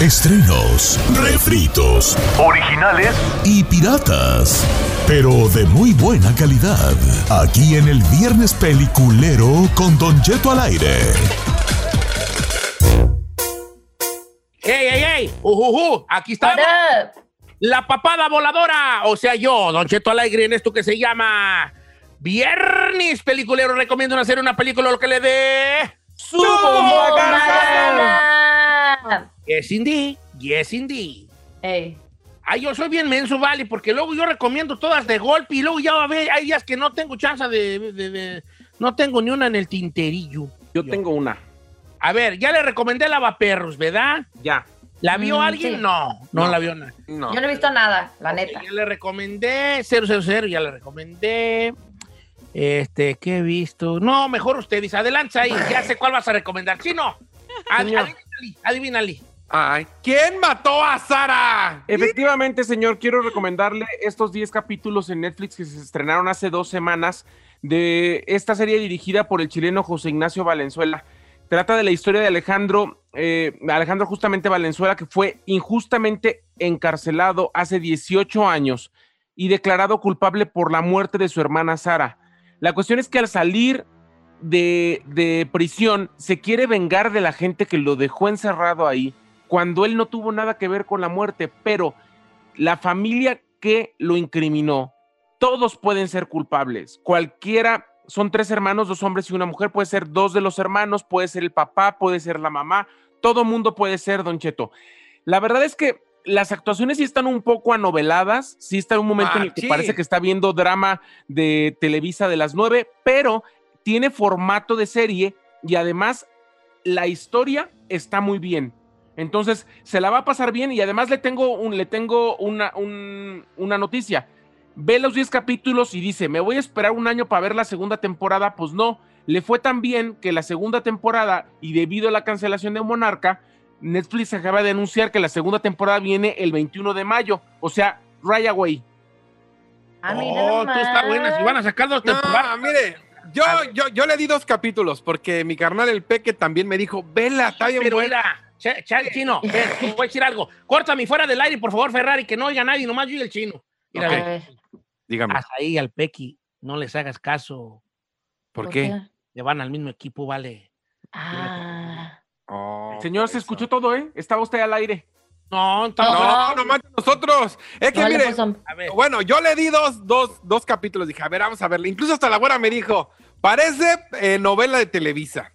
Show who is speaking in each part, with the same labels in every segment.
Speaker 1: Estrenos, refritos,
Speaker 2: Originales
Speaker 1: y piratas, pero de muy buena calidad. Aquí en el Viernes Peliculero con Don Jeto al aire.
Speaker 3: ¡Ey, ey, ey! ¡Ujujú! Aquí está la papada voladora. O sea, yo, Don Cheto Alegre, en esto que se llama Viernes Peliculero. Recomiendo hacer una película lo que le dé su. Yes, indeed. Yes, indeed.
Speaker 4: Ey.
Speaker 3: Ay, yo soy bien menso, vale, porque luego yo recomiendo todas de golpe y luego ya va a ver, hay días que no tengo chance de, de- de- no tengo ni una en el tinterillo.
Speaker 5: Yo tengo una.
Speaker 3: A ver, ya le recomendé Lavaperros, ¿verdad?
Speaker 5: Ya.
Speaker 3: ¿La vio
Speaker 4: Mm,
Speaker 3: alguien?
Speaker 4: sí.
Speaker 3: No, no,
Speaker 5: No.
Speaker 3: la vio nadie.
Speaker 5: No.
Speaker 4: Yo no he visto nada, la neta.
Speaker 3: Ya le recomendé 000, ya le recomendé. Este, ¿qué he visto? No, mejor usted dice, adelante ahí, ya sé cuál vas a recomendar. Sí, no. Ad-. Adivínale.
Speaker 6: Ay, ¿quién mató a Sara?
Speaker 5: Efectivamente, señor, quiero recomendarle estos 10 capítulos en Netflix que se estrenaron hace dos semanas de esta serie dirigida por el chileno José Ignacio Valenzuela. Trata de la historia de Alejandro, eh, Alejandro justamente Valenzuela, que fue injustamente encarcelado hace 18 años y declarado culpable por la muerte de su hermana Sara. La cuestión es que al salir de, de prisión se quiere vengar de la gente que lo dejó encerrado ahí cuando él no tuvo nada que ver con la muerte, pero la familia que lo incriminó, todos pueden ser culpables. Cualquiera, son tres hermanos, dos hombres y una mujer, puede ser dos de los hermanos, puede ser el papá, puede ser la mamá, todo mundo puede ser Don Cheto. La verdad es que las actuaciones sí están un poco anoveladas, sí está en un momento en el que parece que está viendo drama de Televisa de las nueve, pero tiene formato de serie y además la historia está muy bien. Entonces, se la va a pasar bien y además le tengo, un, le tengo una, un- una noticia. Ve los 10 capítulos y dice, me voy a esperar un año para ver la segunda temporada. Pues no, le fue tan bien que la segunda temporada y debido a la cancelación de Monarca, Netflix acaba de anunciar que la segunda temporada viene el 21 de mayo. O sea, right away.
Speaker 4: Ah,
Speaker 3: Oh, tú está
Speaker 4: nomás.
Speaker 3: buena. Si van a sacar dos temporadas.
Speaker 6: No, mire, yo, yo, yo le di dos capítulos porque mi carnal el Peque también me dijo, vela, está bien
Speaker 3: Pero
Speaker 6: buena.
Speaker 3: Che- chino, ven, voy a decir algo. Córtame fuera del aire, por favor, Ferrari, que no oiga nadie, nomás yo y el chino. Mira,
Speaker 6: Ok.
Speaker 3: ve,
Speaker 4: A ver,
Speaker 6: Dígame,
Speaker 3: hasta ahí al Pequi, no les hagas caso.
Speaker 6: ¿por qué?
Speaker 3: Le van al mismo equipo, vale.
Speaker 4: Ah.
Speaker 6: Oh,
Speaker 5: Señor,
Speaker 6: por
Speaker 5: se escuchó todo, ¿eh? Estaba usted al aire.
Speaker 3: No,
Speaker 6: No, no manches nosotros. Es que mire,
Speaker 4: puso-
Speaker 3: A ver,
Speaker 6: bueno, yo le di dos, dos, dos capítulos. Dije, a ver, vamos a verle. Incluso hasta la buena me dijo, parece eh, novela de Televisa.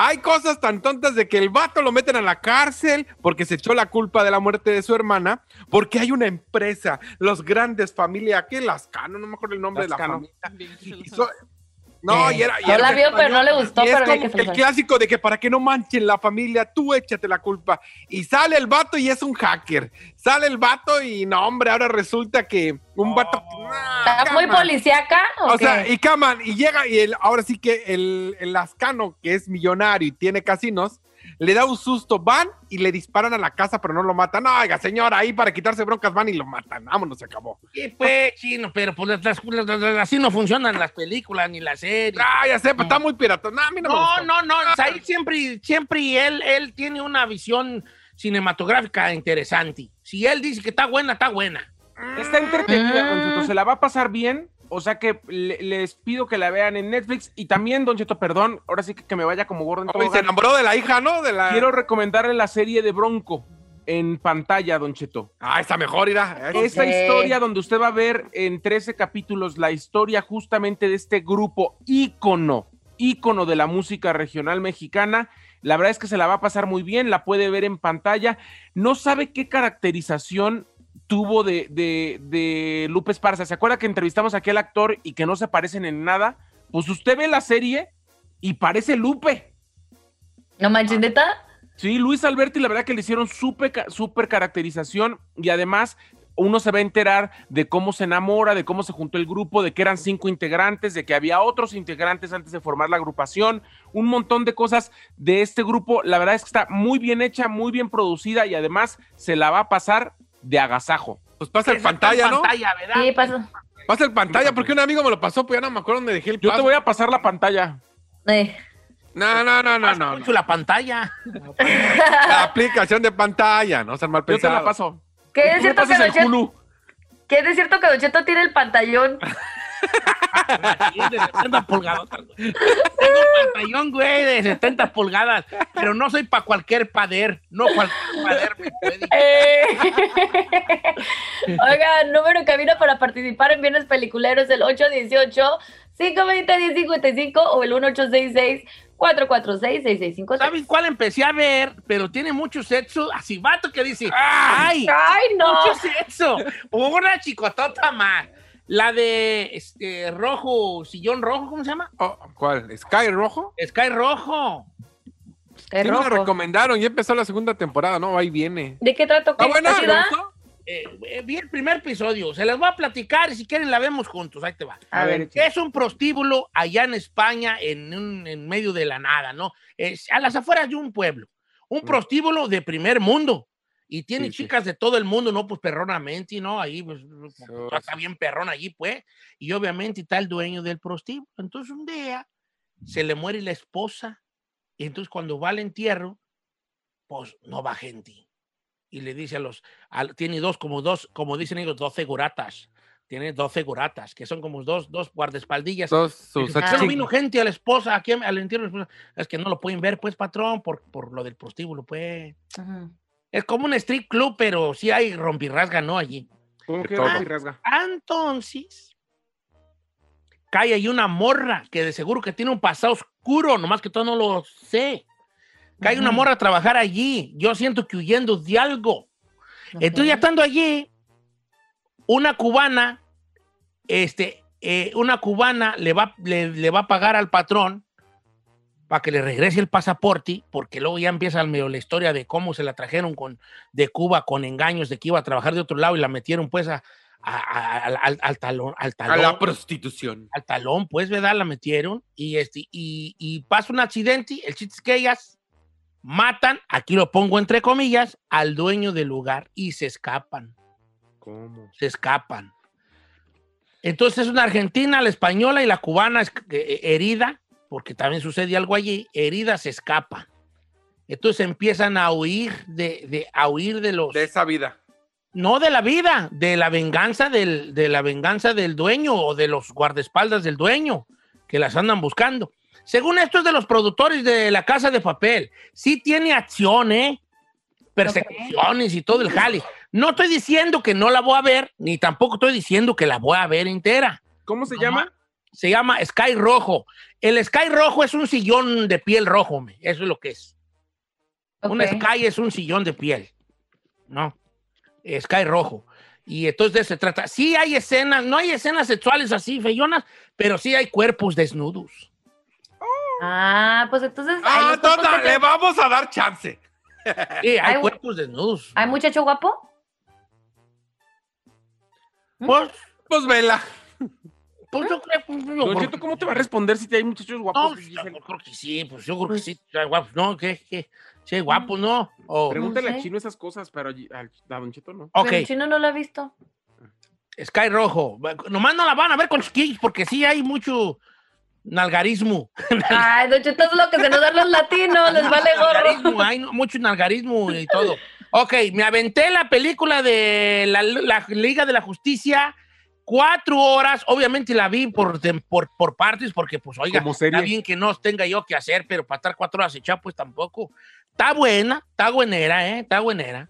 Speaker 6: Hay cosas tan tontas de que el vato lo meten a la cárcel porque se echó la culpa de la muerte de su hermana, porque hay una empresa, los grandes familia, ¿qué? Lascano, no me acuerdo el nombre de la familia. Y so- no, y era. y
Speaker 4: No
Speaker 6: era
Speaker 4: la vio, pero no le gustó,
Speaker 6: y es
Speaker 4: pero
Speaker 6: como
Speaker 4: que
Speaker 6: el clásico de que para que no manchen la familia, tú échate la culpa. Y sale el vato y es un hacker. Sale el vato y no, hombre, ahora resulta que un vato. Nah,
Speaker 4: ¿Está muy policíaca? ¿o,
Speaker 6: O sea, y caman, y llega, y el, ahora sí que el, el Lascano, que es millonario y tiene casinos, le da un susto, van y le disparan a la casa, pero no lo matan. No, oiga, señora, ahí para quitarse broncas van y lo matan. Vámonos, se acabó.
Speaker 3: ¿qué pues, chino? Pero pues las- las- las- las- así no funcionan las películas ni las series.
Speaker 6: Ah, ya sé, pero está muy pirata. No, a mí no, me
Speaker 3: No, no, no, Said siempre, siempre él, él tiene una visión cinematográfica interesante. Si él dice que está buena, está buena.
Speaker 5: Está entretenida,
Speaker 4: Ah.
Speaker 5: Se la va a pasar bien. O sea que le- les pido que la vean en Netflix. Y también, Don Cheto, perdón, ahora sí que, que me vaya como gordo en
Speaker 6: se enamoró de la hija, ¿no? De la...
Speaker 5: Quiero recomendarle la serie de Bronco en pantalla, Don Cheto.
Speaker 6: Ah, está mejor, irá.
Speaker 5: Esta historia donde usted va a ver en 13 capítulos la historia justamente de este grupo ícono, ícono de la música regional mexicana. La verdad es que se la va a pasar muy bien, la puede ver en pantalla. No sabe qué caracterización tuvo de, de, de Lupe Esparza. ¿Se acuerda que entrevistamos a aquel actor y que no se parecen en nada? Pues usted ve la serie y parece Lupe.
Speaker 4: ¿No manches, neta?
Speaker 5: Sí, Luis Alberti, la verdad que le hicieron súper súper caracterización y además uno se va a enterar de cómo se enamora, de cómo se juntó el grupo, de que eran cinco integrantes, de que había otros integrantes antes de formar la agrupación, un montón de cosas de este grupo. La verdad es que está muy bien hecha, muy bien producida y además se la va a pasar de agasajo.
Speaker 6: Pues pasa el pantalla, ¿no?
Speaker 3: pantalla, ¿verdad?
Speaker 4: Sí, pasa.
Speaker 6: Pasa el pantalla porque un amigo me lo pasó, pues ya no me acuerdo dónde dejé el
Speaker 5: Yo te voy a pasar la pantalla.
Speaker 4: Eh,
Speaker 6: No, no, no, no, no.
Speaker 3: mucho la pantalla.
Speaker 6: La aplicación de pantalla, no sean mal
Speaker 5: Yo te la paso.
Speaker 4: ¿Qué es cierto que
Speaker 5: el
Speaker 4: Cheto,
Speaker 5: Hulu.
Speaker 4: ¿Qué es cierto que Don Cheto tiene el pantallón?
Speaker 3: de 70 pulgadas. güey. Tengo un pantallón, güey, de 70 pulgadas. Pero no soy para cualquier pader. No cualquier pader me puede.
Speaker 4: Eh. Oiga, número en cabina para participar en Bienes Peliculeros el 818-520-1055 o el 1866-446-6653.
Speaker 3: ¿Saben cuál empecé a ver? Pero tiene mucho sexo. Así, vato que dice, ¡ay!
Speaker 4: ¡Ay, no!
Speaker 3: Mucho sexo. Una chicotota más. La de este, rojo, sillón rojo, ¿cómo se llama?
Speaker 6: Oh, ¿Cuál? ¿Sky Rojo?
Speaker 3: Sky Rojo.
Speaker 4: Qué
Speaker 6: Sí me recomendaron, ya empezó la segunda temporada, ¿no? Ahí viene.
Speaker 4: ¿De qué trato?
Speaker 6: ¿Está
Speaker 4: ¿Qué
Speaker 6: buena?
Speaker 3: Eh, eh, vi el primer episodio. Se las voy a platicar y si quieren la vemos juntos. Ahí te va.
Speaker 4: A ver.
Speaker 3: Es un prostíbulo allá en España, en, un- en medio de la nada, ¿no? Es a las afueras de un pueblo. Un prostíbulo de primer mundo. Y tiene
Speaker 6: Sí, sí.
Speaker 3: chicas de todo el mundo, ¿no? Pues perronamente, ¿no? Ahí, pues,
Speaker 6: Sí,
Speaker 3: está bien perrón allí, pues. Y obviamente está el dueño del prostíbulo. Entonces un día se le muere la esposa. Y entonces cuando va al entierro, pues no va gente. Y le dice a los, al- tiene dos, como dos, como dicen ellos, 12 guratas. Tiene 12 guratas, que son como dos, dos guardaespaldillas.
Speaker 6: Todos sus
Speaker 3: Dice, ¿por qué no vino gente a la esposa aquí al entierro? de la esposa?" Es que no lo pueden ver, pues, patrón, por, por lo del prostíbulo, pues.
Speaker 4: Ujú.
Speaker 3: Es como un street club, pero sí hay rompirrasga, ¿no? Allí.
Speaker 5: ¿Cómo que?
Speaker 3: Entonces, cae ahí una morra que de seguro que tiene un pasado oscuro, nomás que todo no lo sé. Cae una morra a trabajar allí. Yo siento que huyendo de algo. Entonces, ya estando allí, una cubana, este, eh, una cubana le va, le, le va a pagar al patrón para que le regrese el pasaporte, porque luego ya empieza al medio la historia de cómo se la trajeron con, de Cuba con engaños de que iba a trabajar de otro lado y la metieron pues a, a- a- al- al, al talón, al
Speaker 6: A
Speaker 3: talón,
Speaker 6: la prostitución.
Speaker 3: al talón, pues, ¿verdad? La metieron y, este, y, y pasa un accidente. El chiste es que ellas matan, aquí lo pongo entre comillas, al dueño del lugar y se escapan,
Speaker 5: ¿Cómo?
Speaker 3: se escapan. Entonces una argentina, la española y la cubana es- eh, herida, porque también sucede algo allí, herida se escapan. Entonces empiezan a huir de, de- a huir de los
Speaker 6: De esa vida.
Speaker 3: no de la vida, de la venganza del, de la venganza del dueño o de los guardaespaldas del dueño que las andan buscando. Según esto es de los productores de La Casa de Papel. Sí tiene acción, ¿eh? Persecuciones y todo el jale. No estoy diciendo que no la voy a ver, ni tampoco estoy diciendo que la voy a ver entera.
Speaker 5: ¿Cómo se llama?
Speaker 3: Se llama Sky Rojo. El Sky Rojo es un sillón de piel rojo, me. eso es lo que es. Un. Sky es un sillón de piel, ¿no? Sky rojo. Y entonces de eso se trata. Sí hay escenas, no hay escenas sexuales así, feyonas, pero sí hay cuerpos desnudos.
Speaker 4: Ah, pues entonces.
Speaker 6: Ah,
Speaker 4: que-
Speaker 6: le vamos a dar chance.
Speaker 3: Sí, hay
Speaker 4: Ay, güey.
Speaker 3: cuerpos desnudos.
Speaker 4: ¿Hay muchacho guapo?
Speaker 3: Pues,
Speaker 6: Pues vela.
Speaker 3: Pues yo creo pues, yo creo que-
Speaker 5: ¿cómo te va a responder si te hay muchachos
Speaker 3: No,
Speaker 5: guapos?
Speaker 3: pues,
Speaker 5: Dicen-
Speaker 3: yo creo que sí, pues yo creo que sí. guapos, no, ¿qué? ¿Qué? Sí, hay guapos, ¿no?
Speaker 5: Pregúntale
Speaker 4: No
Speaker 5: a. Chino esas cosas, pero a Don Cheto no.
Speaker 3: ok,
Speaker 4: Pero el chino no lo ha visto.
Speaker 3: Sky rojo. Nomás no la van a ver con chiquillos porque sí hay mucho nalgarismo.
Speaker 4: Ay, Don Cheto es lo que se nos dan los latinos, les vale
Speaker 3: Nalgarismo,
Speaker 4: gorro.
Speaker 3: hay mucho nalgarismo y todo. Ok, me aventé la película de la, la Liga de la Justicia, cuatro horas. Obviamente la vi por, por, por partes, porque, pues, oiga, está bien que no tenga yo que hacer, pero para estar cuatro horas echado, pues tampoco. Está buena, está buenera, ¿eh? Está buenera.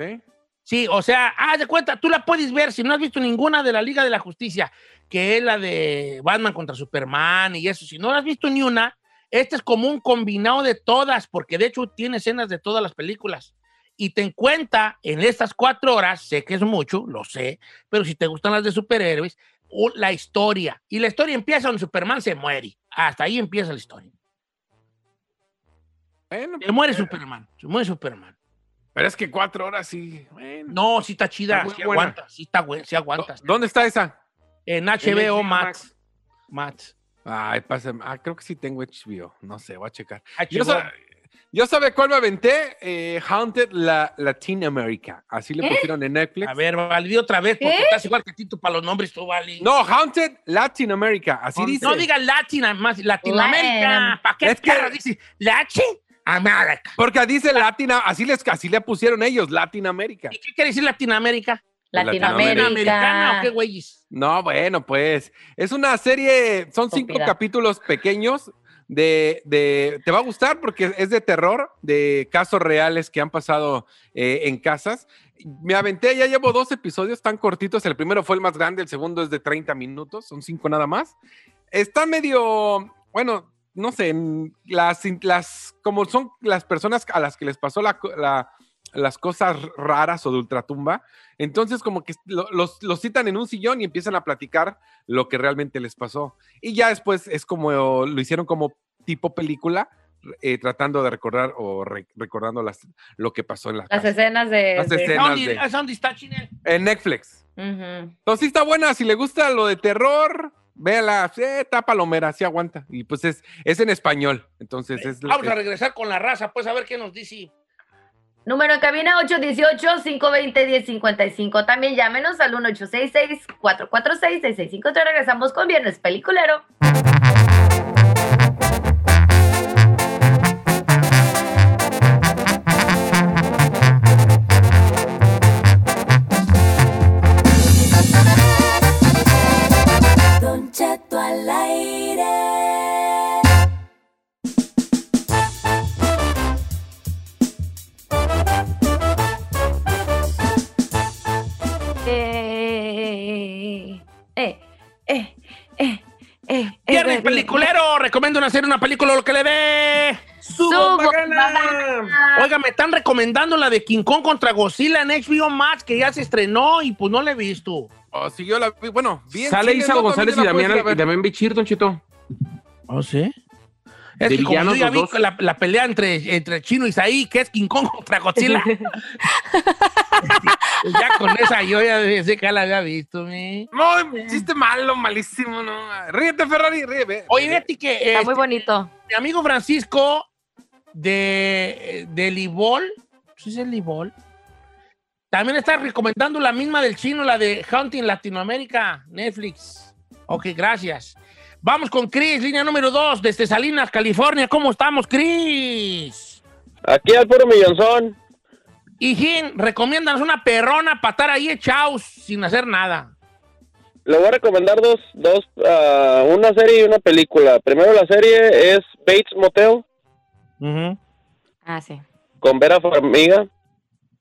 Speaker 5: ¿Eh?
Speaker 3: Sí, o sea, haz de cuenta, tú la puedes ver si no has visto ninguna de la Liga de la Justicia, que es la de Batman contra Superman y eso. Si no la has visto ni una, este es como un combinado de todas, porque de hecho tiene escenas de todas las películas. Y te cuenta en estas cuatro horas, sé que es mucho, lo sé, pero si te gustan las de superhéroes, la historia. Y la historia empieza donde Superman se muere. Hasta ahí empieza la historia.
Speaker 6: Bueno,
Speaker 3: Se muere Superman, se muere Superman.
Speaker 6: pero es que cuatro horas sí. Bueno.
Speaker 3: No, sí está chida,
Speaker 5: Está
Speaker 3: sí
Speaker 5: buena.
Speaker 3: aguanta, sí está buena, sí aguanta.
Speaker 6: ¿Dónde está esa?
Speaker 3: En HBO
Speaker 5: HBO
Speaker 3: Max. Max.
Speaker 6: Ay, pásame. Ah, creo que sí tengo HBO. No sé, voy a checar.
Speaker 3: HBO.
Speaker 6: Yo, Yo sabe cuál me aventé, Eh, Haunted la, Latin America. Así le
Speaker 4: ¿Eh?
Speaker 6: pusieron en Netflix.
Speaker 3: A ver, Vali, di otra vez, porque
Speaker 4: ¿Qué?
Speaker 3: estás igual que Tito para los nombres, tú, Vali.
Speaker 6: No, Haunted Latin America. Así dice.
Speaker 3: No digas Latina, más Latinoamérica. ¿Para qué
Speaker 6: Es que-
Speaker 3: dice Latin América?
Speaker 6: Porque dice Latina, así les así le pusieron ellos, Latin America.
Speaker 3: ¿Y qué quiere decir Latinoamérica?
Speaker 6: Latinoamérica.
Speaker 3: ¿Latinoamericana o qué
Speaker 4: Latinoamérica.
Speaker 3: güeyes?
Speaker 6: No, bueno, pues es una serie, son cinco
Speaker 4: Estúpida.
Speaker 6: capítulos pequeños de, de, te va a gustar porque es de terror, de casos reales que han pasado eh, en casas. Me aventé, ya llevo dos episodios tan cortitos, el primero fue el más grande, el segundo es de 30 minutos, son cinco nada más. Está medio, bueno, no sé, las, las, como son las personas a las que les pasó la, la- las cosas raras o de ultratumba, entonces como que lo- los, los citan en un sillón y empiezan a platicar lo que realmente les pasó. Y ya después es como lo hicieron como tipo película, eh, tratando de recordar o re- recordando las, lo que pasó en la
Speaker 4: Las
Speaker 6: casa.
Speaker 4: escenas de.
Speaker 6: Las
Speaker 4: de-
Speaker 6: escenas.
Speaker 3: ¿Dónde,
Speaker 6: de-. En Netflix.
Speaker 4: Ujú.
Speaker 6: Entonces sí está buena, si le gusta lo de terror, véala, sí, está palomera, sí aguanta. Y pues es, es en español, entonces es...
Speaker 3: Vamos a
Speaker 6: es-
Speaker 3: regresar con la raza, pues a ver qué nos dice.
Speaker 4: Número en cabina 818-520-1055. También llámenos al 1866-446-6653. Regresamos con Viernes Peliculero.
Speaker 3: Película, lo que le dé.
Speaker 4: Su
Speaker 3: Oiga, me están recomendando la de King Kong contra Godzilla en HBO Max, que ya se estrenó y pues no la he visto.
Speaker 6: Oh, sí, yo la vi, bueno, bien.
Speaker 5: Sale Isa González y Damián, y Damián Bichir, Don Cheto.
Speaker 3: ¿Oh, sí? Es
Speaker 5: De
Speaker 3: que como yo ya vi la, la pelea entre, entre Chino y Isaí, que es King Kong contra Godzilla. ya con esa yo ya sé que ya la había visto, mi.
Speaker 6: No, hiciste malo, malísimo, no. Ríete, Ferrari, ríe.
Speaker 3: Oye, Betty, que
Speaker 4: Está muy bonito.
Speaker 3: mi amigo Francisco de, de Libol, ¿sí es el Libol? También está recomendando la misma del chino, la de Hunting Latinoamérica, Netflix. Ok, gracias. Vamos con Chris, línea número 2, desde Salinas, California. ¿Cómo estamos, Chris?
Speaker 7: Aquí al puro millonzón.
Speaker 3: Y Jin, recomiéndanos una perrona para estar ahí echados sin hacer nada.
Speaker 7: Le voy a recomendar dos, dos, ah, una serie y una película. Primero la serie es Bates Motel
Speaker 4: Ah, sí.
Speaker 7: con Vera Farmiga.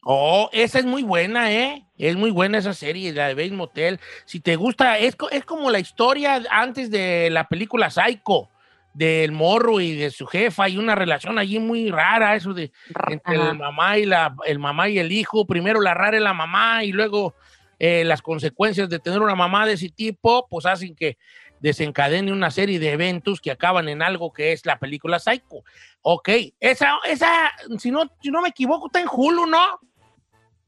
Speaker 3: Oh, esa es muy buena, ¿eh? Es muy buena esa serie, la de Bates Motel. Si te gusta, es, es como la historia antes de la película Psycho, del morro y de su jefa, y una relación allí muy rara, eso de entre el mamá y la, el mamá y el hijo. Primero la rara es la mamá y luego eh, las consecuencias de tener una mamá de ese tipo, pues hacen que desencadene una serie de eventos que acaban en algo que es la película Psycho. Ok, esa, esa, si no, si no me equivoco, está en Hulu, ¿no?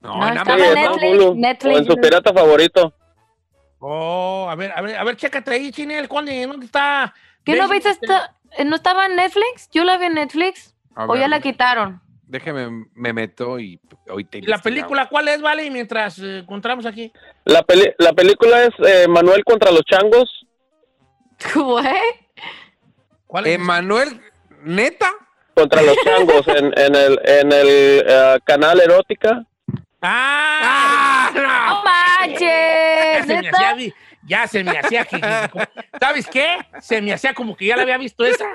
Speaker 6: No,
Speaker 4: No, en
Speaker 7: está en
Speaker 4: Netflix,
Speaker 7: Hulu,
Speaker 4: Netflix.
Speaker 7: O en su pirata favorito.
Speaker 3: Oh, a ver, a ver, a ver, chécate ahí, Chinel, ¿dónde, dónde está?
Speaker 4: ¿Qué no viste esta? ¿No estaba en Netflix? Yo la vi en Netflix.
Speaker 6: A
Speaker 4: ¿O
Speaker 6: ver,
Speaker 4: ya la quitaron?
Speaker 6: Déjeme, me meto y hoy te
Speaker 3: ¿Y la película cuál es, vale? Mientras eh, encontramos aquí.
Speaker 7: La, peli- la película es eh, Manuel contra los changos.
Speaker 4: ¿Qué?
Speaker 3: ¿Cuál es?
Speaker 6: Emanuel, neta.
Speaker 7: Contra los changos en, en el, en el eh, canal Erótica.
Speaker 3: ¡Ah!
Speaker 4: ¡No
Speaker 3: Ya
Speaker 4: manches! ¿neta?
Speaker 3: vi- ya se me hacía que, ¿sabes qué? Se me hacía como que ya la había visto esa.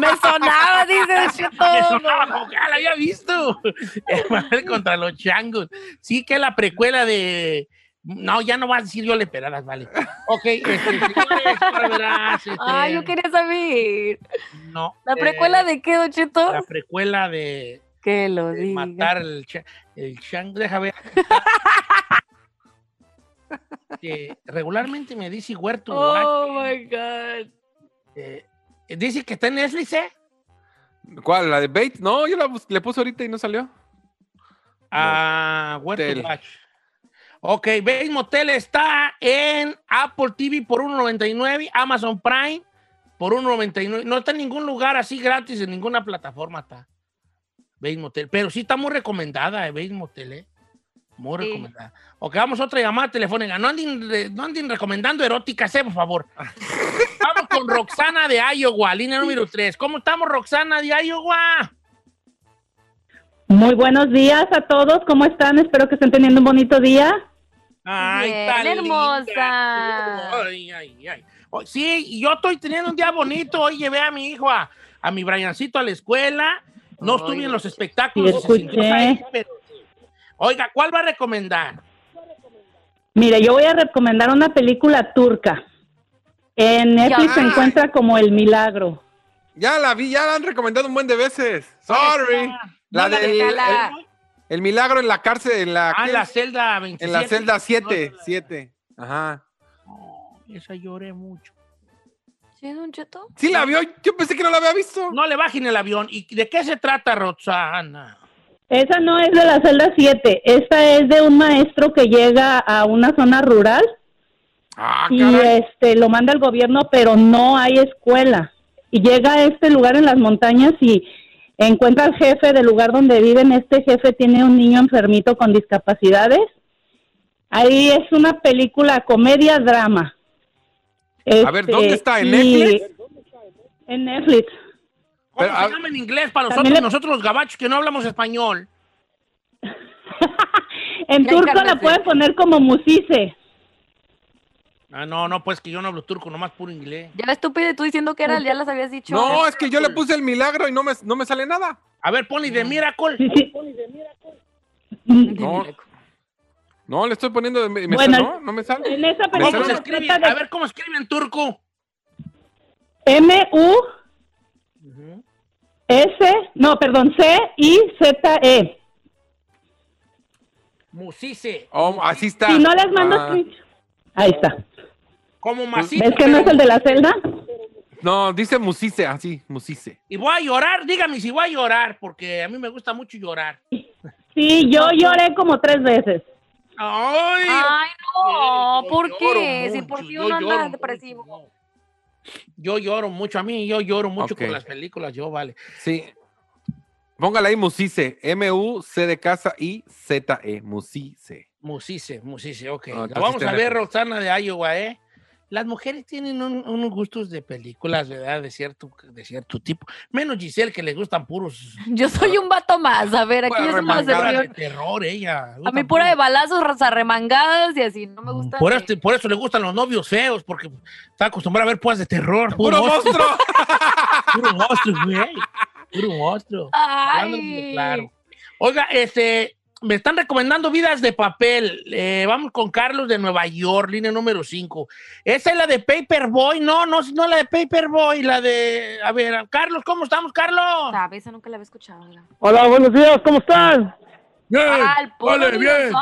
Speaker 4: Me sonaba, dice
Speaker 3: Me sonaba como que ya la había visto. Contra los changos. Sí, que la precuela de. No, ya no vas a decir yo le peradas, vale. Ok, este, señores, verás, este,
Speaker 4: Ay, yo quería saber.
Speaker 3: No.
Speaker 4: ¿La
Speaker 3: eh,
Speaker 4: precuela de qué, Don Cheto?
Speaker 3: La precuela de,
Speaker 4: Que lo
Speaker 3: de
Speaker 4: diga.
Speaker 3: matar el, cha- el chango. Deja ver. Que regularmente me dice Huerto.
Speaker 4: Oh,
Speaker 3: Guache,
Speaker 4: my God.
Speaker 3: eh, dice que está en Netflix, ¿eh?
Speaker 6: ¿Cuál? ¿La de Bates? No, yo la bus- le puse ahorita y no salió.
Speaker 3: Ah, Huerto
Speaker 6: Motel.
Speaker 3: Watch. Ok, Bates Motel está en Apple TV por 1.99, Amazon Prime por 1.99. No está en ningún lugar así gratis, en ninguna plataforma está. Bates Motel. Pero sí está muy recomendada, eh, Bates Motel, ¿eh? Muy
Speaker 4: Sí.
Speaker 3: recomendada. Ok, vamos a otra llamada telefónica. No anden, no anden recomendando eróticas, eh, por favor. vamos con Roxana de Iowa, línea número 3. ¿Cómo estamos, Roxana de Iowa?
Speaker 8: Muy buenos días a todos, ¿cómo están? Espero que estén teniendo un bonito día.
Speaker 3: Ay,
Speaker 4: Bien,
Speaker 3: tan
Speaker 4: hermosa.
Speaker 3: linda. Ay, ay, ay. Oh, Sí, y yo estoy teniendo un día bonito. Hoy llevé a mi hijo, a, a mi Briancito a la escuela. No estuve en los espectáculos.
Speaker 8: Escuché.
Speaker 3: feo, pero sí. Oiga, ¿cuál va a recomendar?
Speaker 8: Mire, yo voy a recomendar una película turca. En Netflix
Speaker 4: Ya.
Speaker 8: se encuentra como El Milagro.
Speaker 6: Ya la vi, ya la han recomendado un buen de veces. Sorry. La del
Speaker 3: de-
Speaker 6: el, el milagro en la cárcel, en la,
Speaker 3: Ah,
Speaker 6: ¿qué?
Speaker 3: la celda 27.
Speaker 6: en la celda 7,
Speaker 3: No,
Speaker 6: 7. Ajá.
Speaker 3: Esa lloré mucho.
Speaker 4: ¿Sí, Don Cheto?
Speaker 6: Sí la vio, yo pensé que no la había visto.
Speaker 3: No le bajen el avión. ¿Y de qué se trata, Roxana?
Speaker 8: Esa no es de la celda 7, esta es de un maestro que llega a una zona rural
Speaker 6: Ah,
Speaker 8: y este lo manda el gobierno, pero no hay escuela. Y llega a este lugar en las montañas y encuentra al jefe del lugar donde viven. Este jefe tiene un niño enfermito con discapacidades. Ahí es una película comedia drama.
Speaker 6: A ver, ¿dónde
Speaker 8: Este,
Speaker 6: está? ¿En Netflix?
Speaker 8: En Netflix.
Speaker 3: ¿Cómo
Speaker 6: Pero,
Speaker 3: se
Speaker 6: a-
Speaker 3: llama en inglés para nosotros,
Speaker 8: le-
Speaker 3: nosotros los gabachos que no hablamos español?
Speaker 8: en turco la pueden poner como Musise.
Speaker 3: Ah, no, no, pues que yo no hablo turco, nomás puro inglés.
Speaker 4: Ya estúpido, tú diciendo que era, ya las habías dicho.
Speaker 6: No, es que yo le puse el milagro y no me, no me sale nada.
Speaker 3: A ver, ponle de Miracle.
Speaker 8: Sí, sí.
Speaker 6: No. No, le estoy poniendo de me-
Speaker 8: Bueno,
Speaker 6: sale- no, no me sale.
Speaker 8: En esa
Speaker 3: ¿Cómo se escribe?
Speaker 8: trata
Speaker 3: A ver, ¿cómo escribe en turco?
Speaker 8: M-U-S, no, perdón, C-I-Z-E.
Speaker 3: Musise.
Speaker 6: Oh, así está.
Speaker 8: Si no les mando
Speaker 6: Ah,
Speaker 8: Ahí está.
Speaker 3: Como masito.
Speaker 8: ¿Ves que no es el de la celda?
Speaker 6: no, dice Musise, así, Musise.
Speaker 3: Y voy a llorar, dígame si voy a llorar, porque a mí me gusta mucho llorar.
Speaker 8: Sí, yo lloré como tres veces.
Speaker 3: Ay,
Speaker 4: Ay, no, ¿por qué? Si por
Speaker 3: yo
Speaker 4: uno anda
Speaker 3: mucho,
Speaker 4: depresivo.
Speaker 3: Yo lloro mucho, a mí yo lloro mucho con las películas, yo vale.
Speaker 6: Sí. Póngale ahí Musise, M-U-C de casa y Z-E, Musise.
Speaker 3: Musise, Musise, ok. La vamos a ver. Roxana de Iowa, ¿eh? Las mujeres tienen un- unos gustos de películas, ¿verdad? De cierto, de cierto tipo. Menos Giselle, que le gustan puros...
Speaker 4: Yo soy un vato más, a ver, aquí
Speaker 6: Pura
Speaker 4: yo soy una
Speaker 6: remangada
Speaker 3: de terror, ella.
Speaker 4: A mí
Speaker 3: Gustan
Speaker 4: pura de
Speaker 3: puros-
Speaker 4: balazos, arremangadas y así, no me gusta.
Speaker 3: Por eso, por eso le gustan los novios feos, porque está acostumbrado a ver puras de terror.
Speaker 6: ¡Puro monstruo!
Speaker 3: Puro monstruo, güey. Puro monstruo.
Speaker 4: Ay.
Speaker 3: claro. Oiga, este, me están recomendando vidas de papel. Eh, vamos con Carlos de Nueva York, línea número 5. Esa es la de Paperboy. No, no, no la de Paperboy, la de. A ver, Carlos, ¿cómo estamos, Carlos?
Speaker 4: Sabe, esa nunca la había escuchado.
Speaker 7: Hola, buenos días, ¿cómo están?
Speaker 3: Bien,
Speaker 4: Al
Speaker 3: vale, bien.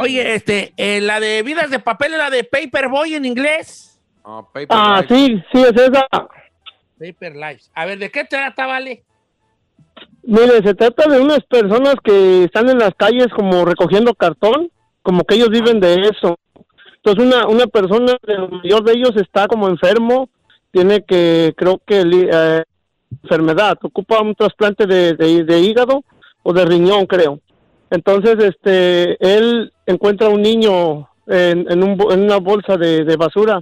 Speaker 3: Oye, este, eh, la de vidas de papel es la de Paperboy en inglés.
Speaker 6: Ah, Paper
Speaker 7: Ah,
Speaker 6: Life.
Speaker 7: sí, sí, es esa.
Speaker 3: Paper Lives. A ver, ¿de qué trata, vale?
Speaker 7: Mire, se trata de unas personas que están en las calles como recogiendo cartón, como que ellos viven de eso. Entonces una, una persona, el mayor de ellos está como enfermo, tiene que, creo que, eh, enfermedad, ocupa un trasplante de, de, hígado o de riñón, creo. Entonces, este, él encuentra un niño en, en, en una bolsa de, de basura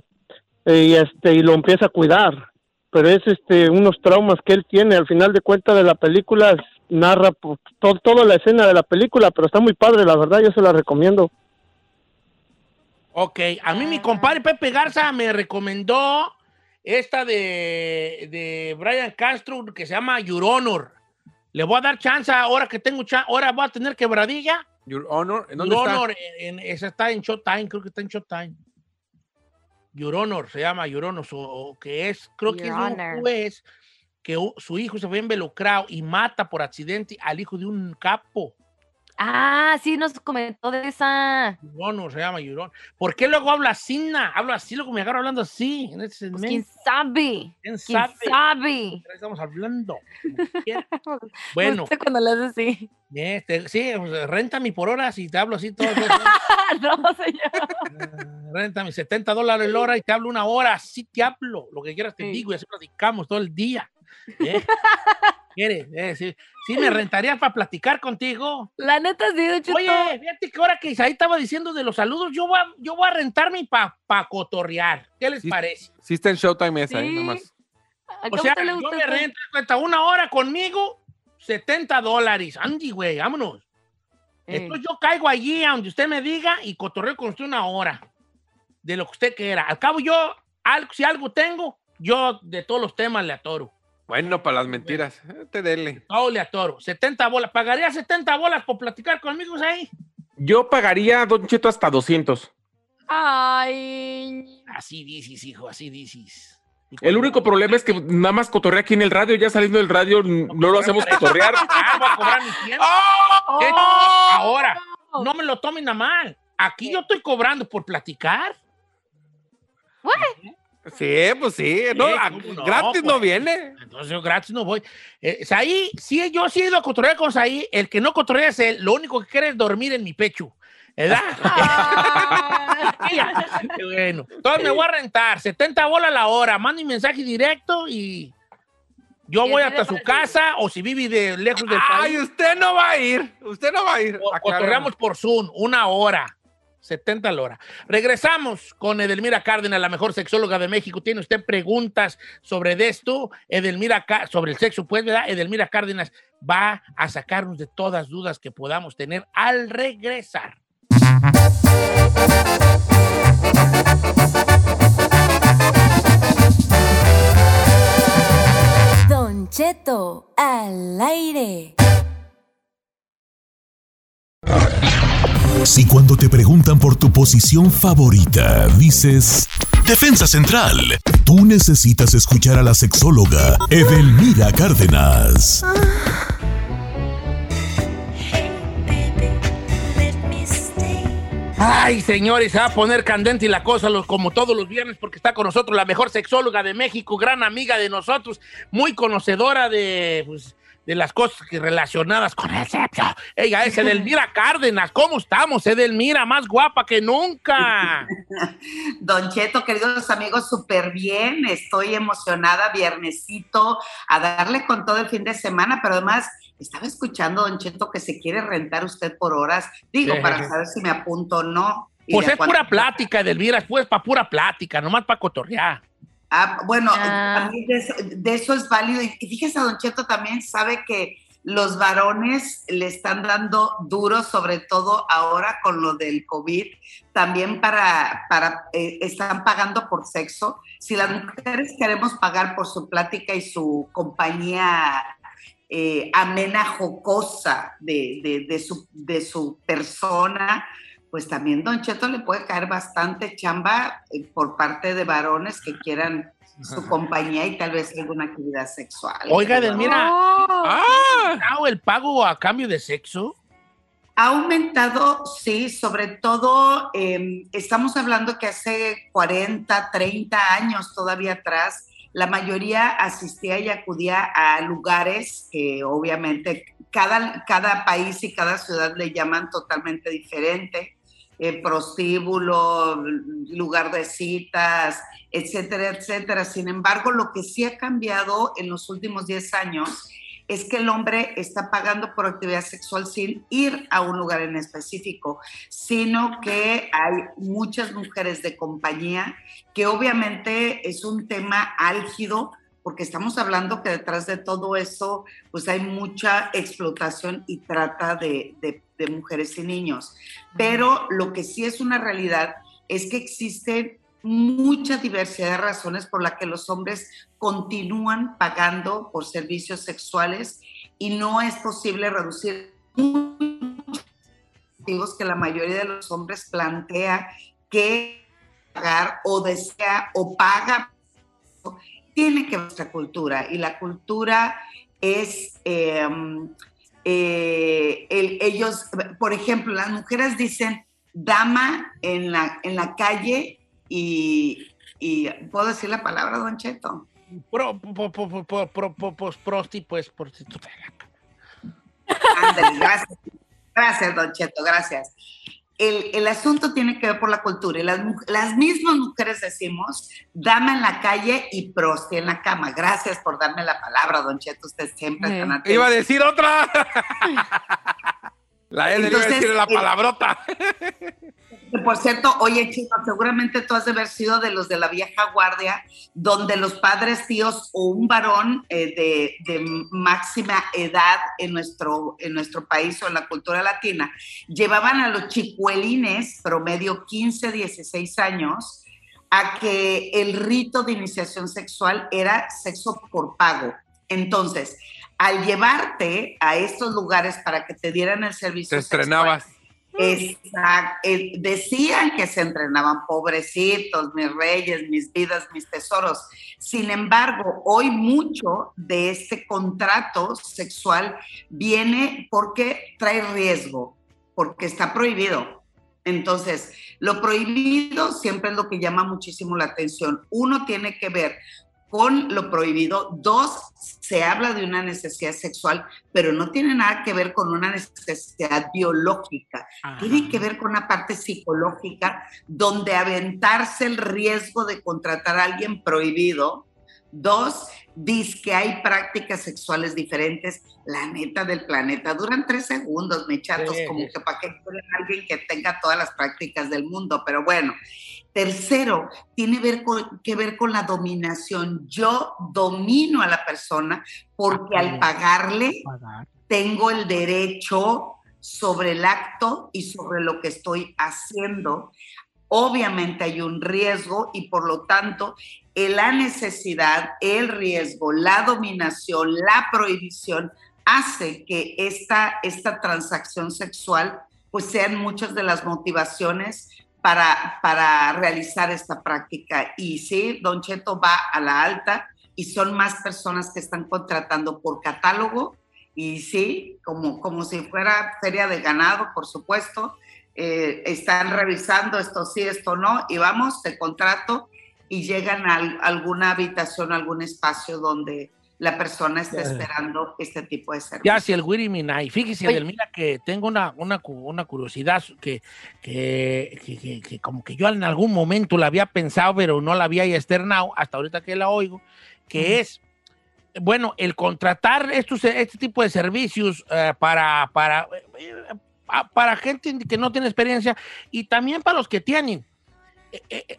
Speaker 7: eh, y este y lo empieza a cuidar pero es este unos traumas que él tiene al final de cuentas de la película narra pues, to- toda la escena de la película pero está muy padre la verdad yo se la recomiendo
Speaker 3: Ok, a mí mi compadre Pepe Garza me recomendó esta de, de Brian Castro que se llama Your Honor. Le voy a dar chance ahora que tengo chance, ahora voy a tener quebradilla.
Speaker 6: Your Honor, ¿en dónde
Speaker 3: Your
Speaker 6: está?
Speaker 3: Honor, en- en- esa está en Showtime, creo que está en Showtime. Your Honor, se llama Your Honor, o- que es, creo que
Speaker 4: Your
Speaker 3: es un juez que su hijo se ve involucrado y mata por accidente al hijo de un capo.
Speaker 4: Ah, sí, nos comentó de esa.
Speaker 3: Your se llama Honor. ¿Por qué luego habla así? na? Hablo así, luego me agarro hablando así. En ese
Speaker 4: Pues. ¿Quién sabe?
Speaker 3: ¿Quién
Speaker 4: ¿Quién
Speaker 3: sabe?
Speaker 4: sabe?
Speaker 3: ¿De qué Estamos hablando. ¿Quién? Bueno,
Speaker 4: Gusta cuando le haces así.
Speaker 3: este, sí, pues, renta mi por horas y te hablo así todo.
Speaker 4: no, señor.
Speaker 3: Renta mis 70 dólares la hora y te hablo una hora. Sí te hablo. Lo que quieras te
Speaker 4: Sí.
Speaker 3: digo y así platicamos todo el día. ¿Eh? ¿Quieres? Eh, sí, sí, me rentarías para platicar contigo.
Speaker 4: La neta sí, Don Cheto.
Speaker 3: Oye, fíjate que ahora que Isaí estaba diciendo de los saludos, yo voy a, yo voy a rentarme para pa cotorrear. ¿Qué les
Speaker 6: Sí.
Speaker 3: parece?
Speaker 6: Sí está en Showtime esa.
Speaker 4: Sí.
Speaker 6: Nomás.
Speaker 4: ¿A
Speaker 3: O sea,
Speaker 4: le
Speaker 3: yo
Speaker 4: gusta
Speaker 3: me
Speaker 4: esto?
Speaker 3: rento, cuenta, una hora conmigo, 70 dólares. Andy, güey, vámonos.
Speaker 4: Eh,
Speaker 3: Entonces yo caigo allí a donde usted me diga y cotorreo con usted una hora de lo que usted quiera. Al cabo yo, algo, si algo tengo, yo de todos los temas le atoro.
Speaker 6: Bueno, para las mentiras. eh, Te dele.
Speaker 3: Todo le atoro. 70 bolas. ¿Pagaría 70 bolas por platicar conmigo ahí?
Speaker 5: Yo pagaría, Don Cheto, hasta 200.
Speaker 4: Ay.
Speaker 3: Así dices, hijo, así dices.
Speaker 5: El único problema es que nada más cotorrea aquí en el radio, ya saliendo del radio no lo hacemos cotorrear.
Speaker 3: Ah, voy a cobrar mi tiempo.
Speaker 4: Oh.
Speaker 3: ¿Qué? Ahora, no me lo tomen a mal. Aquí yo estoy cobrando por platicar.
Speaker 6: Sí, pues sí. No,
Speaker 3: Sí,
Speaker 6: ah,
Speaker 3: no,
Speaker 6: gratis no
Speaker 3: pues.
Speaker 6: viene.
Speaker 3: Entonces yo gratis no voy. Eh, Saí, sí, yo sí he ido a cotorrear con Saí. El que no cotorrea es él. Lo único que quiere es dormir en mi pecho. ¿Verdad?
Speaker 4: Ah.
Speaker 3: Qué bueno. Entonces me voy a rentar. 70 bolas la hora. Manda un mensaje directo y yo voy hasta su casa o si vive de lejos del
Speaker 6: Ay,
Speaker 3: país.
Speaker 6: usted no va a ir. Usted no va a ir.
Speaker 3: o-. Cotorreamos por Zoom. Una hora. 70 la hora. Regresamos con Edelmira Cárdenas, la mejor sexóloga de México. ¿Tiene usted preguntas sobre esto? Edelmira, sobre el sexo, pues, ¿verdad? Edelmira Cárdenas va a sacarnos de todas dudas que podamos tener al regresar.
Speaker 2: Don Cheto al aire.
Speaker 1: Si cuando te preguntan por tu posición favorita, dices Defensa Central, tú necesitas escuchar a la sexóloga Edelmira Cárdenas.
Speaker 3: Ay, señores, se va a poner candente la cosa como todos los viernes porque está con nosotros la mejor sexóloga de México, gran amiga de nosotros, muy conocedora de, pues, de las cosas que- relacionadas con el sexo. Ella es Edelmira Cárdenas. ¿Cómo estamos, Edelmira? Más guapa que nunca.
Speaker 9: Don Cheto, queridos amigos, súper bien. Estoy emocionada, viernesito, a darle con todo el fin de semana, pero además estaba escuchando, Don Cheto, que se quiere rentar usted por horas. Digo,
Speaker 3: Sí.
Speaker 9: para saber si me apunto o no.
Speaker 3: Pues es
Speaker 9: cuánto-
Speaker 3: pura plática, Edelmira, es pues para pura plática, nomás para cotorrear.
Speaker 9: Ah, bueno,
Speaker 4: Ah.
Speaker 9: de, eso, de eso es válido. Y fíjese, Don Cheto también sabe que los varones le están dando duro, sobre todo ahora con lo del COVID, también para, para eh, están pagando por sexo. Si las mujeres queremos pagar por su plática y su compañía eh, amena, jocosa de, de- de su, de su persona, pues también Don Cheto le puede caer bastante chamba eh, por parte de varones que quieran su compañía y tal vez alguna actividad sexual.
Speaker 3: Oiga,
Speaker 9: Pero
Speaker 3: Edelmira,
Speaker 4: Oh.
Speaker 6: Ah,
Speaker 3: ¿ha el pago a cambio de sexo?
Speaker 9: Ha aumentado, sí, sobre todo eh, estamos hablando que hace 40, 30 años todavía atrás, la mayoría asistía y acudía a lugares que obviamente cada, cada país y cada ciudad le llaman totalmente diferente, eh, prostíbulo, lugar de citas, etcétera, etcétera. Sin embargo, lo que sí ha cambiado en los últimos 10 años es que el hombre está pagando por actividad sexual sin ir a un lugar en específico, sino que hay muchas mujeres de compañía que obviamente es un tema álgido porque estamos hablando que detrás de todo eso pues hay mucha explotación y trata de, de- de mujeres y niños. Pero lo que sí es una realidad es que existen mucha diversidad de razones por la que los hombres continúan pagando por servicios sexuales y no es posible reducir motivos que la mayoría de los hombres plantea que pagar o desea o paga tiene que ver nuestra cultura y la cultura es eh, eh, el- ellos por ejemplo las mujeres dicen dama en la en la calle y, y puedo decir la palabra don Cheto
Speaker 3: Pro, pro, pro, pro, pro, pro, pro- prosti, pues, prostituta.
Speaker 9: Ándale, gracias. Gracias, Don Cheto, gracias. El, el asunto tiene que ver por la cultura y las, las mismas mujeres decimos, dame en la calle y prosti en la cama. Gracias por darme la palabra, don Cheto, usted siempre
Speaker 4: Eh.
Speaker 9: tan atento.
Speaker 6: Iba a decir otra. La iba a
Speaker 9: Entonces,
Speaker 6: decir la
Speaker 9: eh,
Speaker 6: palabrota.
Speaker 9: Por cierto, oye, Chino, seguramente tú has de haber sido de los de la vieja guardia, donde los padres, tíos o un varón eh, de, de máxima edad en nuestro, en nuestro país o en la cultura latina, llevaban a los chicuelines, promedio 15, 16 años, a que el rito de iniciación sexual era sexo por pago. Entonces, al llevarte a estos lugares para que te dieran el servicio
Speaker 6: Te
Speaker 9: sexual,
Speaker 6: estrenabas.
Speaker 9: Exacto. Eh, decían que se entrenaban, pobrecitos, mis reyes, mis vidas, mis tesoros. Sin embargo, hoy mucho de este contrato sexual viene porque trae riesgo, porque está prohibido. Entonces, lo prohibido siempre es lo que llama muchísimo la atención. Uno tiene que ver con lo prohibido. Dos, se habla de una necesidad sexual, pero no tiene nada que ver con una necesidad biológica. Tiene que ver con una parte psicológica donde aventarse el riesgo de contratar a alguien prohibido. Dos, dice que hay prácticas sexuales diferentes. La neta del planeta duran tres segundos, me chatos,
Speaker 3: Sí,
Speaker 9: como
Speaker 3: sí.
Speaker 9: que para qué quieren alguien que tenga todas las prácticas del mundo. Pero bueno, Tercero, tiene ver con- que ver con la dominación. Yo domino a la persona porque al pagarle tengo el derecho sobre el acto y sobre lo que estoy haciendo. Obviamente hay un riesgo y por lo tanto la necesidad, el riesgo, la dominación, la prohibición hace que esta, esta transacción sexual pues sean muchas de las motivaciones para, para realizar esta práctica. Y sí, Don Cheto va a la alta y son más personas que están contratando por catálogo y sí, como, como si fuera feria de ganado, por supuesto, eh, están revisando esto sí, esto no, y vamos, te contrato y llegan a al- alguna habitación, algún espacio donde la persona está esperando este tipo de servicio.
Speaker 3: Ya, si el Wiri Minay. Fíjese. Edelmira, que tengo una, una, una curiosidad que, que, que- que- que como que yo en algún momento la había pensado, pero no la había externado, hasta ahorita que la oigo, que es, bueno, el contratar estos, este tipo de servicios eh, para, para, eh, pa- para gente que no tiene experiencia y también para los que tienen.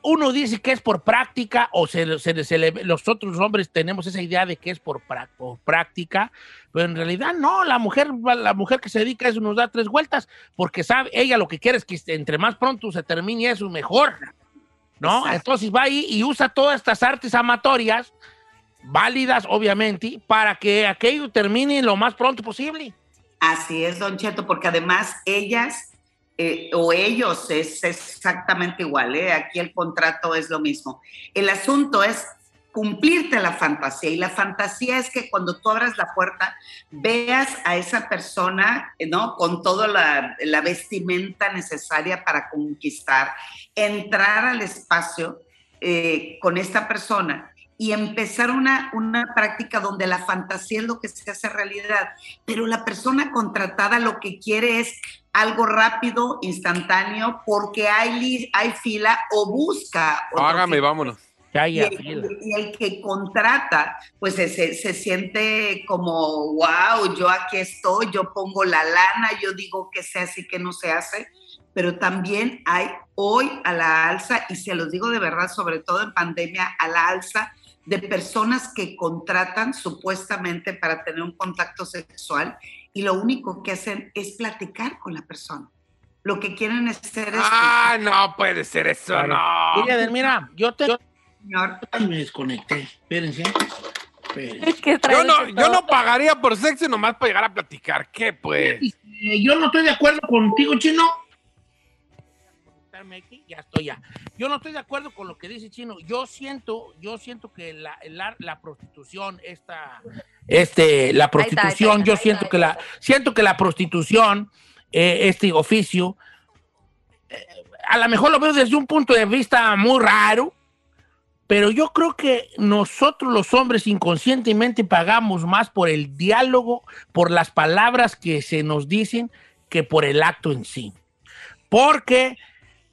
Speaker 3: Uno dice que es por práctica o se, se- se le- los otros hombres tenemos esa idea de que es por, pra- por práctica, pero en realidad no, la mujer, la mujer que se dedica a eso nos da tres vueltas porque sabe, ella lo que quiere es que entre más pronto se termine eso mejor, ¿no?
Speaker 9: Exacto.
Speaker 3: Entonces va ahí y usa todas estas artes amatorias, válidas obviamente, para que aquello termine lo más pronto posible.
Speaker 9: Así es, Don Cheto, porque además ellas eh, o ellos es exactamente igual, ¿eh? aquí el contrato es lo mismo. El asunto es cumplirte la fantasía y la fantasía es que cuando tú abras la puerta veas a esa persona, ¿no? Con toda la, vestimenta necesaria para conquistar, entrar al espacio eh, con esta persona y empezar una, una práctica donde la fantasía es lo que se hace realidad pero la persona contratada lo que quiere es algo rápido, instantáneo, porque hay, hay fila o busca. otro
Speaker 6: Hágame, vámonos.
Speaker 3: Que
Speaker 9: Y el,
Speaker 3: fila.
Speaker 9: y el que contrata, pues se, se- se siente como, wow, yo aquí estoy, yo pongo la lana, yo digo que se hace y que no se hace, pero también hay hoy a la alza, y se los digo de verdad, sobre todo en pandemia, a la alza de personas que contratan supuestamente para tener un contacto sexual y lo único que hacen es platicar con la persona. Lo que quieren hacer es...
Speaker 6: Ah, no puede ser eso,
Speaker 3: Claro.
Speaker 6: no.
Speaker 3: Mira, yo te... yo
Speaker 9: Señor,
Speaker 3: me desconecté. Espérense. Espérense.
Speaker 4: ¿Qué trae
Speaker 6: Yo no, yo no pagaría por sexo nomás para llegar a platicar. ¿Qué, pues?
Speaker 3: Eh, yo no estoy de acuerdo contigo, Chino. Ya estoy ya. Yo no estoy de acuerdo con lo que dice Chino. Yo siento, yo siento que la, la, la prostitución, esta, este, la prostitución,
Speaker 4: está,
Speaker 3: yo siento
Speaker 4: está,
Speaker 3: que la, siento que la prostitución, eh, este oficio, eh, a lo mejor lo veo desde un punto de vista muy raro, pero yo creo que nosotros los hombres inconscientemente pagamos más por el diálogo, por las palabras que se nos dicen, que por el acto en sí. porque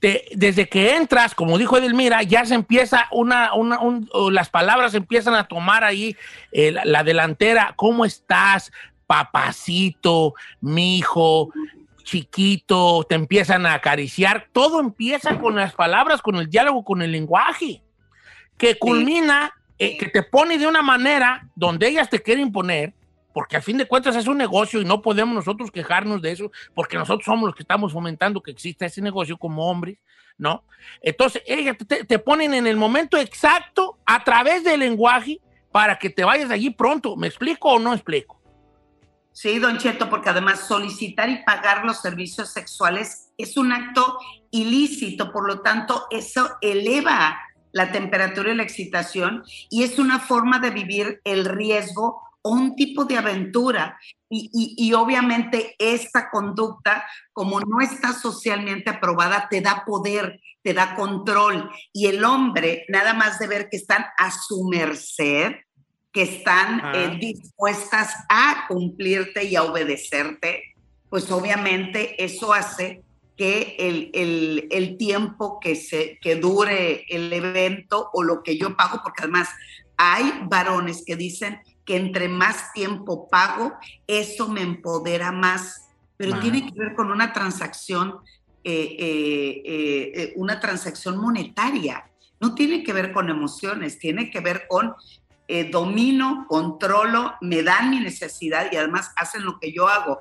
Speaker 3: te- desde que entras, como dijo Edelmira, ya se empieza una, una- un- las palabras empiezan a tomar ahí eh, la, la delantera. ¿Cómo estás, papacito, mijo, chiquito? Te empiezan a acariciar. Todo empieza con las palabras, con el diálogo, con el lenguaje, que culmina, eh, que te pone de una manera donde ellas te quieren imponer. Porque al fin de cuentas es un negocio y no podemos nosotros quejarnos de eso, porque nosotros somos los que estamos fomentando que exista ese negocio como hombres, ¿no? Entonces, ellas te, te ponen en el momento exacto a través del lenguaje para que te vayas de allí pronto. ¿Me explico o no explico?
Speaker 9: Sí, don Cheto, porque además solicitar y pagar los servicios sexuales es un acto ilícito, por lo tanto, eso eleva la temperatura y la excitación y es una forma de vivir el riesgo un tipo de aventura. Y, y- y obviamente esta conducta, como no está socialmente aprobada, te da poder, te da control. Y el hombre, nada más de ver que están a su merced, que están eh, dispuestas a cumplirte y a obedecerte, pues obviamente eso hace que el, el- el tiempo que, se, que dure el evento o lo que yo pago, porque además hay varones que dicen que entre más tiempo pago, eso me empodera más, pero tiene que ver con una transacción, eh, eh, eh, una transacción monetaria. No tiene que ver con emociones, tiene que ver con domino, controlo, me dan mi necesidad y además hacen lo que yo hago.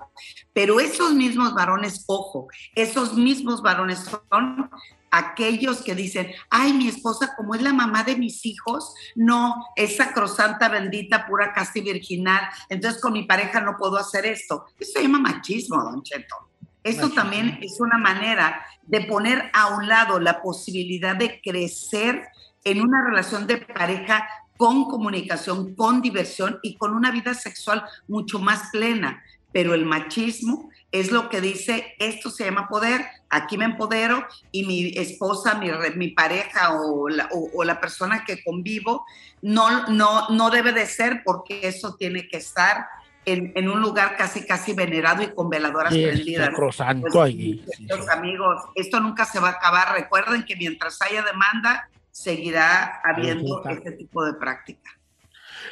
Speaker 9: Pero esos mismos varones, ojo, esos mismos varones son aquellos que dicen, ay, mi esposa, como es la mamá de mis hijos, no, es sacrosanta, bendita, pura, casta y virginal, entonces con mi pareja no puedo hacer esto. Eso se llama machismo, don Cheto. Esto
Speaker 3: Machismo.
Speaker 9: también es una manera de poner a un lado la posibilidad de crecer en una relación de pareja con comunicación, con diversión y con una vida sexual mucho más plena. Pero el machismo es lo que dice, esto se llama poder, aquí me empodero y mi esposa, mi, mi pareja o la, o- o la persona que convivo no, no, no debe de ser porque eso tiene que estar en, en un lugar casi, casi venerado y con veladoras
Speaker 3: Sí,
Speaker 9: prendidas.
Speaker 3: sacrosanto
Speaker 9: Pues, queridos amigos, esto nunca se va a acabar. Recuerden que mientras haya demanda, seguirá habiendo este tipo de práctica.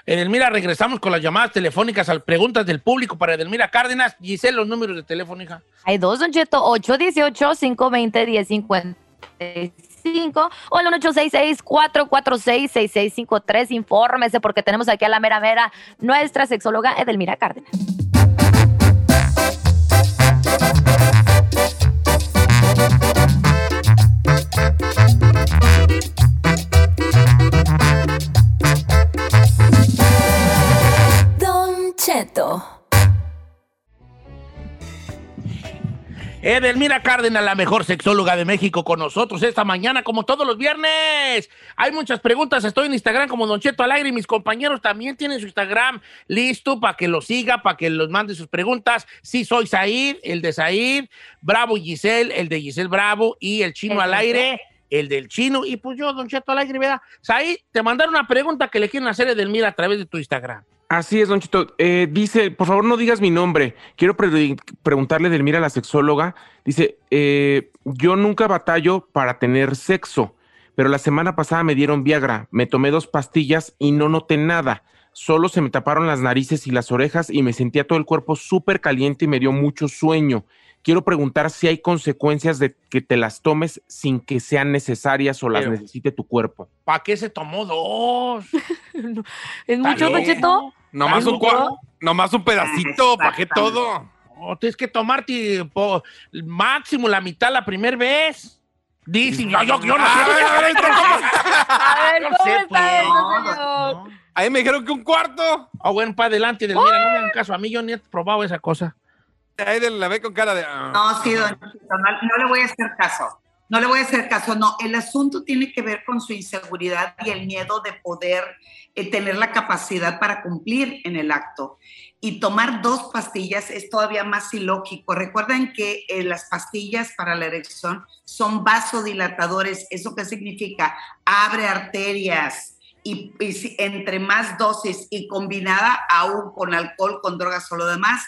Speaker 3: Edelmira, regresamos con las llamadas telefónicas a preguntas del público para Edelmira Cárdenas. Giselle, los números de teléfono, hija.
Speaker 4: Hay dos, Don Cheto, 818-520-1055 o el 1866-446-6653. Infórmese porque tenemos aquí a la mera mera nuestra sexóloga Edelmira Cárdenas.
Speaker 3: Edelmira Cárdenas, la mejor sexóloga de México, con nosotros esta mañana, como todos los viernes. Hay muchas preguntas. Estoy en Instagram como Don Cheto al aire y mis compañeros también tienen su Instagram listo para que lo siga, para que los mande sus preguntas. Sí, soy Said, el de Said, Bravo Giselle, el de Giselle Bravo y el chino al aire, el del chino. Y pues yo, Don Cheto al aire, ¿verdad? Said, te mandaron una pregunta que le quieren hacer a Edelmira a través de tu Instagram.
Speaker 5: Así es, Don Chito. Eh, dice, por favor, no digas mi nombre. Quiero pre- preguntarle de Mira, la sexóloga. Dice, eh, yo nunca batallo para tener sexo, pero la semana pasada me dieron Viagra. Me tomé dos pastillas y no noté nada. Solo se me taparon las narices y las orejas y me sentía todo el cuerpo súper caliente y me dio mucho sueño. Quiero preguntar si hay consecuencias de que te las tomes sin que sean necesarias o las
Speaker 3: Pero-
Speaker 5: necesite tu cuerpo.
Speaker 3: ¿Para qué se tomó dos?
Speaker 4: ¿Es mucho, Don
Speaker 3: bien.
Speaker 4: Cheto?
Speaker 6: Nomás un, nomás un pedacito, ¿para qué todo?
Speaker 3: No, tienes que tomarte po, máximo la mitad la primera vez. Dicen, yo, yo, yo no
Speaker 6: A
Speaker 3: sé.
Speaker 6: ver, a ver, cómo-
Speaker 4: A ver,
Speaker 3: Yo
Speaker 4: ¿cómo
Speaker 3: sé,
Speaker 4: está
Speaker 3: pues.
Speaker 4: eso, señor?
Speaker 3: No.
Speaker 6: Ahí me dijeron que un cuarto.
Speaker 3: Ah, bueno, para adelante del mira, no me hagan caso. A mí yo ni he probado esa cosa.
Speaker 6: De- la ve con cara de. ah.
Speaker 9: No, sí, don Chito, no, no le voy a hacer caso. No le voy a hacer caso, no. El asunto tiene que ver con su inseguridad y el miedo de poder eh, tener la capacidad para cumplir en el acto. Y tomar dos pastillas es todavía más ilógico. Recuerden que eh, las pastillas para la erección son vasodilatadores. ¿Eso qué significa? Abre arterias. Y, y entre más dosis y combinada aún con alcohol, con drogas o lo demás,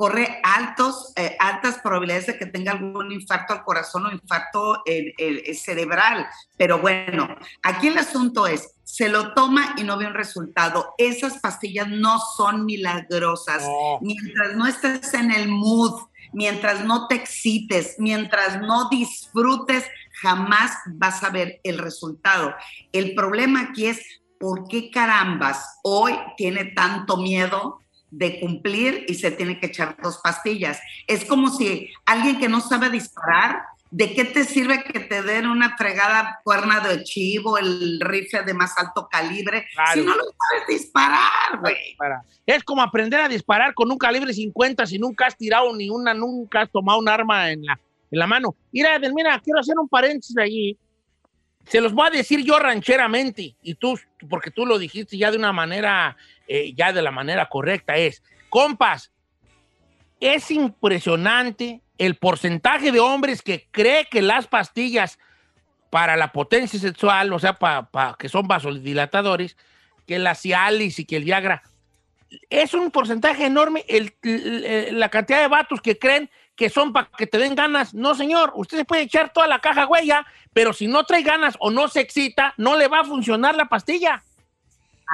Speaker 9: corre altos, eh, altas probabilidades de que tenga algún infarto al corazón o infarto eh, eh, cerebral. Pero bueno, aquí el asunto es, se lo toma y no ve un resultado. Esas pastillas no son milagrosas. Mientras no estés en el mood, mientras no te excites, mientras no disfrutes, jamás vas a ver el resultado. El problema aquí es, ¿por qué carambas hoy tiene tanto miedo de cumplir y se tiene que echar dos pastillas? Es como si alguien que no sabe disparar, ¿de qué te sirve que te den una fregada cuerna de chivo, el rifle de más alto calibre,
Speaker 3: Claro.
Speaker 9: si no lo sabes disparar, güey?
Speaker 3: Es como aprender a disparar con un calibre 50 si nunca has tirado ni una, nunca has tomado un arma en la, en la mano. Mira, Edelmira, quiero hacer un paréntesis allí. Se los voy a decir yo rancheramente, y tú, porque tú lo dijiste ya de una manera, eh, ya de la manera correcta, es, compas, es impresionante el porcentaje de hombres que cree que las pastillas para la potencia sexual, o sea, para que son vasodilatadores, que la Cialis y que el Viagra, es un porcentaje enorme el- la cantidad de vatos que creen que son para que te den ganas. No, señor, usted se puede echar toda la caja huella, pero si no trae ganas o no se excita, no le va a funcionar la pastilla.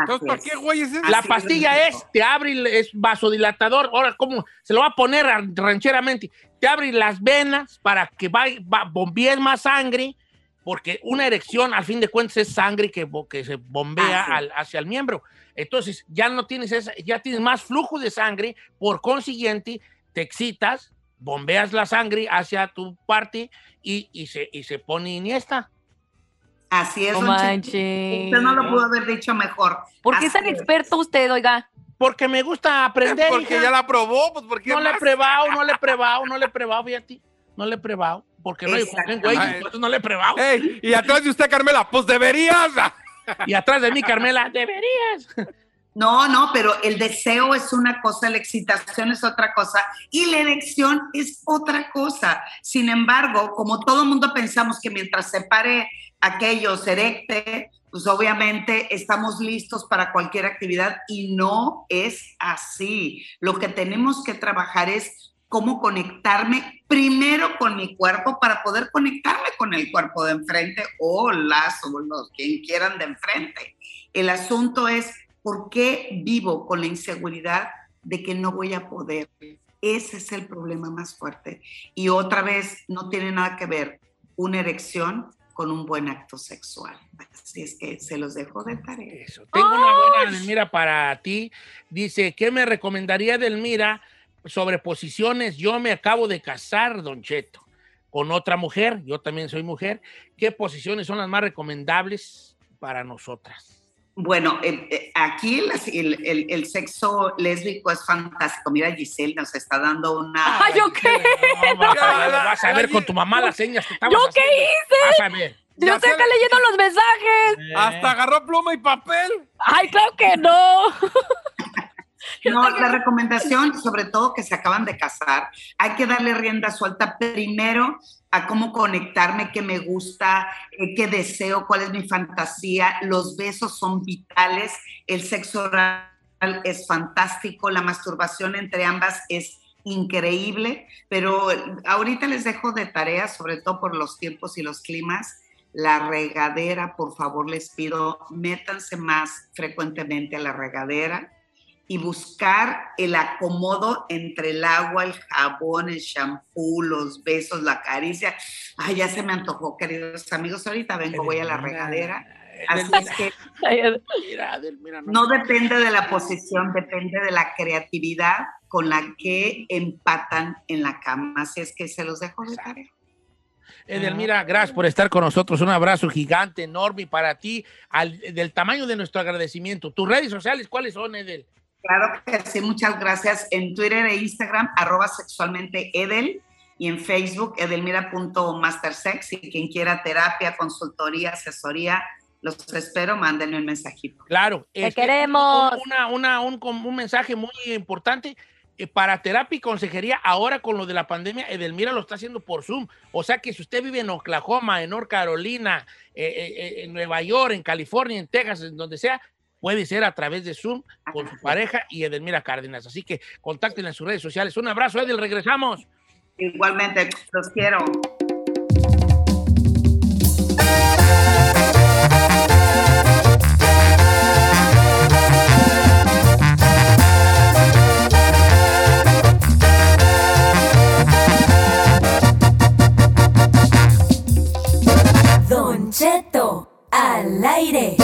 Speaker 6: Entonces, ¿para qué, güey, es eso?
Speaker 3: La pastilla
Speaker 9: es.
Speaker 3: te abre, es vasodilatador. Ahora, ¿cómo? Se lo va a poner rancheramente. Te abre las venas para que va, va, bombees más sangre, porque una erección, al fin de cuentas, es sangre que, que se bombea al- hacia el miembro. Entonces, ya no tienes esa, ya tienes más flujo de sangre, por consiguiente, te excitas, bombeas la sangre hacia tu parte y, y se, y se pone iniesta.
Speaker 9: Así es,
Speaker 4: No manches.
Speaker 9: Usted no lo pudo haber dicho mejor.
Speaker 4: ¿Por qué es tan experto usted, oiga?
Speaker 3: Porque me gusta aprender.
Speaker 6: Porque
Speaker 3: hija.
Speaker 6: ya la probó, pues porque
Speaker 3: No le he probado, no le he probado, no le he probado, fíjate. No le he probado. Porque no hay güey, entonces no le he probado.
Speaker 6: Ey, y atrás de usted, Carmela, pues deberías.
Speaker 3: Y atrás de mí, Carmela, deberías.
Speaker 9: No, no, pero el deseo es una cosa, la excitación es otra cosa y la erección es otra cosa. Sin embargo, como todo mundo pensamos que mientras se pare aquello, se erecte, pues obviamente estamos listos para cualquier actividad y no es así. Lo que tenemos que trabajar es cómo conectarme primero con mi cuerpo para poder conectarme con el cuerpo de enfrente o las o los quien quieran de enfrente. El asunto es por qué vivo con la inseguridad de que no voy a poder. Ese es el problema más fuerte. Y otra vez, no tiene nada que ver una erección con un buen acto sexual. Así es que se los dejo de tarea.
Speaker 3: Eso. Tengo una buena, Delmira, para ti. Dice, ¿qué me recomendaría Delmira sobre posiciones? Yo me acabo de casar, Don Cheto, con otra mujer. Yo también soy mujer. ¿Qué posiciones son las más recomendables para nosotras?
Speaker 9: Bueno, eh, aquí las- el, el- el sexo lésbico es fantástico. Mira, Giselle nos está dando una...
Speaker 4: ¡Ay, yo qué!
Speaker 3: No, vas, a,
Speaker 6: la-
Speaker 3: vas a ver con tu mamá las señas que estabas
Speaker 4: ¿Yo qué
Speaker 3: haciendo.
Speaker 4: hice?
Speaker 3: Vas a ver.
Speaker 4: Yo
Speaker 6: sé-
Speaker 4: acá leyendo los mensajes.
Speaker 6: Hasta agarró pluma y papel.
Speaker 4: Ay, claro que no.
Speaker 9: No, la recomendación, sobre todo que se acaban de casar, hay que darle rienda suelta primero cómo conectarme, qué me gusta, eh, qué deseo, cuál es mi fantasía. Los besos son vitales, el sexo oral es fantástico, la masturbación entre ambas es increíble, pero ahorita les dejo de tarea, sobre todo por los tiempos y los climas. La regadera, por favor, les pido, métanse más frecuentemente a la regadera y buscar el acomodo entre el agua, el jabón, el shampoo, los besos, la caricia. Ay, ya se me antojó, queridos amigos. Ahorita vengo, voy a la regadera. Así es que
Speaker 3: no.
Speaker 9: no depende de la posición, depende de la creatividad con la que empatan en la cama. Así es que se los dejo de tarea.
Speaker 3: Edelmira, gracias por estar con nosotros. Un abrazo gigante, enorme para ti, al- del tamaño de nuestro agradecimiento. ¿ Tus redes sociales cuáles son, Edel?
Speaker 9: Claro que sí, muchas gracias. En Twitter e Instagram, arroba sexualmente Edel. Y en Facebook, edelmira.mastersex. Y quien quiera terapia, consultoría, asesoría, los espero, mándenme un mensajito.
Speaker 3: Claro.
Speaker 4: Te
Speaker 3: este,
Speaker 4: queremos.
Speaker 3: Una, una- un, un mensaje muy importante. eh, Para terapia y consejería, ahora con lo de la pandemia, Edelmira lo está haciendo por Zoom. O sea que si usted vive en Oklahoma, en North Carolina, eh, eh, en Nueva York, en California, en Texas, en donde sea, puede ser a través de Zoom con su pareja y Edelmira Cárdenas. Así que contacten en sus redes sociales. Un abrazo, Edel, regresamos.
Speaker 9: Igualmente, los quiero. Don Cheto, al aire.